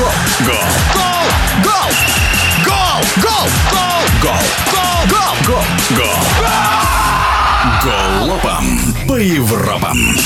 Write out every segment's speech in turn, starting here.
Гол! Гол! Гол! Гол! Гол! Гол! Гол! Гол! Гол! Гол! Гол! Галопом по Европам.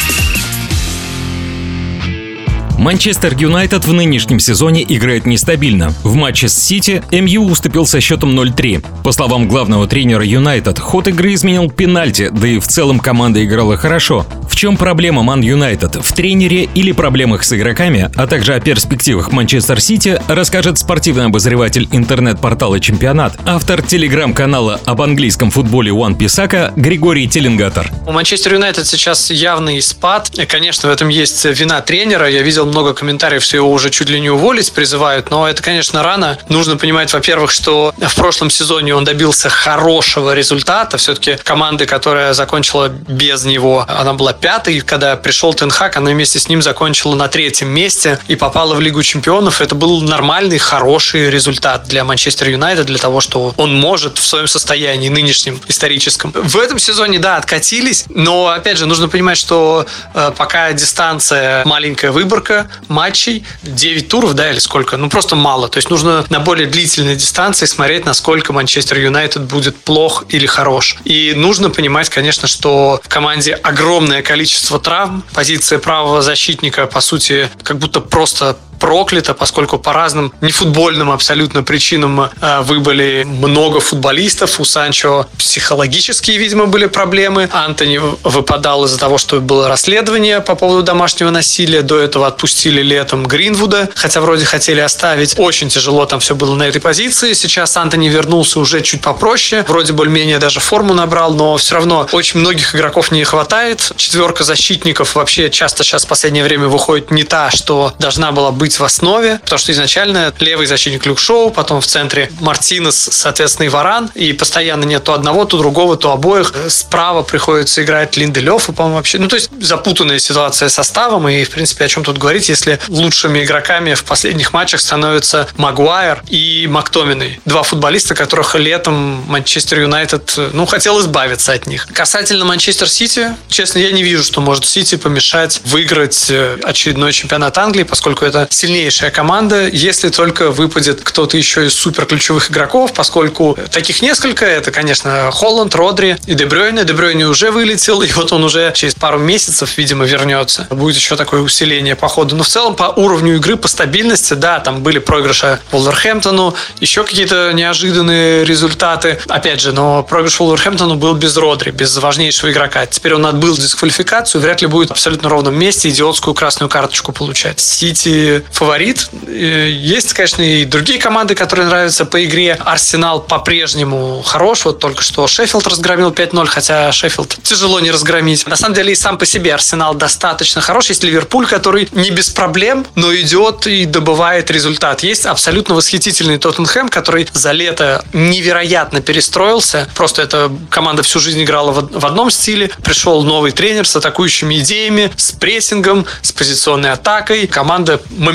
Манчестер Юнайтед в нынешнем сезоне играет нестабильно. В матче с Сити МЮ уступил со счетом 0-3. По словам главного тренера Юнайтед, ход игры изменил пенальти, да и в целом команда играла хорошо. В чем проблема Ман Юнайтед? В тренере или проблемах с игроками, а также о перспективах Манчестер Сити расскажет спортивный обозреватель интернет-портала «Чемпионат», автор телеграм-канала об английском футболе One Писака Григорий Телингатер. У Манчестер Юнайтед сейчас явный спад. Конечно, в этом есть вина тренера. Я видел много комментариев, что его уже чуть ли не уволить призывают, но это, конечно, рано. Нужно понимать, во-первых, что в прошлом сезоне он добился хорошего результата. Все-таки команды, которая закончила без него, она была пятый. Когда пришел Тенхак, она вместе с ним закончила на третьем месте и попала в Лигу чемпионов. Это был нормальный, хороший результат для Манчестер Юнайтед, для того, что он может в своем состоянии нынешнем, историческом. В этом сезоне, да, откатились, но, опять же, нужно понимать, что э, пока дистанция маленькая выборка матчей, 9 туров, да, или сколько, ну просто мало. То есть нужно на более длительной дистанции смотреть, насколько Манчестер Юнайтед будет плох или хорош. И нужно понимать, конечно, что в команде огромное количество количество травм. Позиция правого защитника, по сути, как будто просто проклято, поскольку по разным нефутбольным абсолютно причинам э, выбыли много футболистов. У Санчо психологические, видимо, были проблемы. Антони выпадал из-за того, что было расследование по поводу домашнего насилия. До этого отпустили летом Гринвуда, хотя вроде хотели оставить. Очень тяжело там все было на этой позиции. Сейчас Антони вернулся уже чуть попроще. Вроде более-менее даже форму набрал, но все равно очень многих игроков не хватает. Четверка защитников вообще часто сейчас в последнее время выходит не та, что должна была быть быть в основе, потому что изначально левый защитник Люк Шоу, потом в центре Мартинес, соответственно, и Варан, и постоянно нет то одного, то другого, то обоих. Справа приходится играть Линделев, и, по-моему, вообще... Ну, то есть запутанная ситуация составом, и, в принципе, о чем тут говорить, если лучшими игроками в последних матчах становятся Магуайр и Мактоминой. Два футболиста, которых летом Манчестер Юнайтед, ну, хотел избавиться от них. Касательно Манчестер Сити, честно, я не вижу, что может Сити помешать выиграть э, очередной чемпионат Англии, поскольку это сильнейшая команда, если только выпадет кто-то еще из супер ключевых игроков, поскольку таких несколько. Это, конечно, Холланд, Родри и Дебрёйне. Дебрёйне уже вылетел, и вот он уже через пару месяцев, видимо, вернется. Будет еще такое усиление по ходу. Но в целом по уровню игры, по стабильности, да, там были проигрыши Волверхэмптону, еще какие-то неожиданные результаты. Опять же, но проигрыш Волверхэмптону был без Родри, без важнейшего игрока. Теперь он отбыл дисквалификацию, вряд ли будет в абсолютно ровном месте идиотскую красную карточку получать. Сити фаворит. Есть, конечно, и другие команды, которые нравятся по игре. Арсенал по-прежнему хорош. Вот только что Шеффилд разгромил 5-0, хотя Шеффилд тяжело не разгромить. На самом деле и сам по себе Арсенал достаточно хорош. Есть Ливерпуль, который не без проблем, но идет и добывает результат. Есть абсолютно восхитительный Тоттенхэм, который за лето невероятно перестроился. Просто эта команда всю жизнь играла в одном стиле. Пришел новый тренер с атакующими идеями, с прессингом, с позиционной атакой. Команда моментально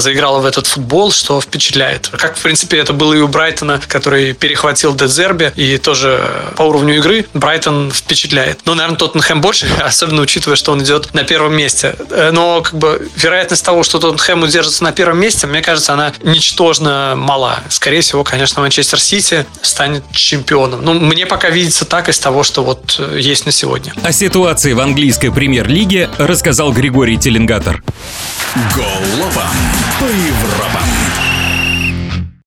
заиграла в этот футбол, что впечатляет. Как, в принципе, это было и у Брайтона, который перехватил Дедзерби, и тоже по уровню игры Брайтон впечатляет. Ну, наверное, Тоттенхэм больше, особенно учитывая, что он идет на первом месте. Э, но, как бы, вероятность того, что Тоттенхэм удержится на первом месте, мне кажется, она ничтожно мала. Скорее всего, конечно, Манчестер Сити станет чемпионом. Ну, мне пока видится так из того, что вот э, есть на сегодня. О ситуации в английской премьер-лиге рассказал Григорий Теленгатор. Голова по Европам.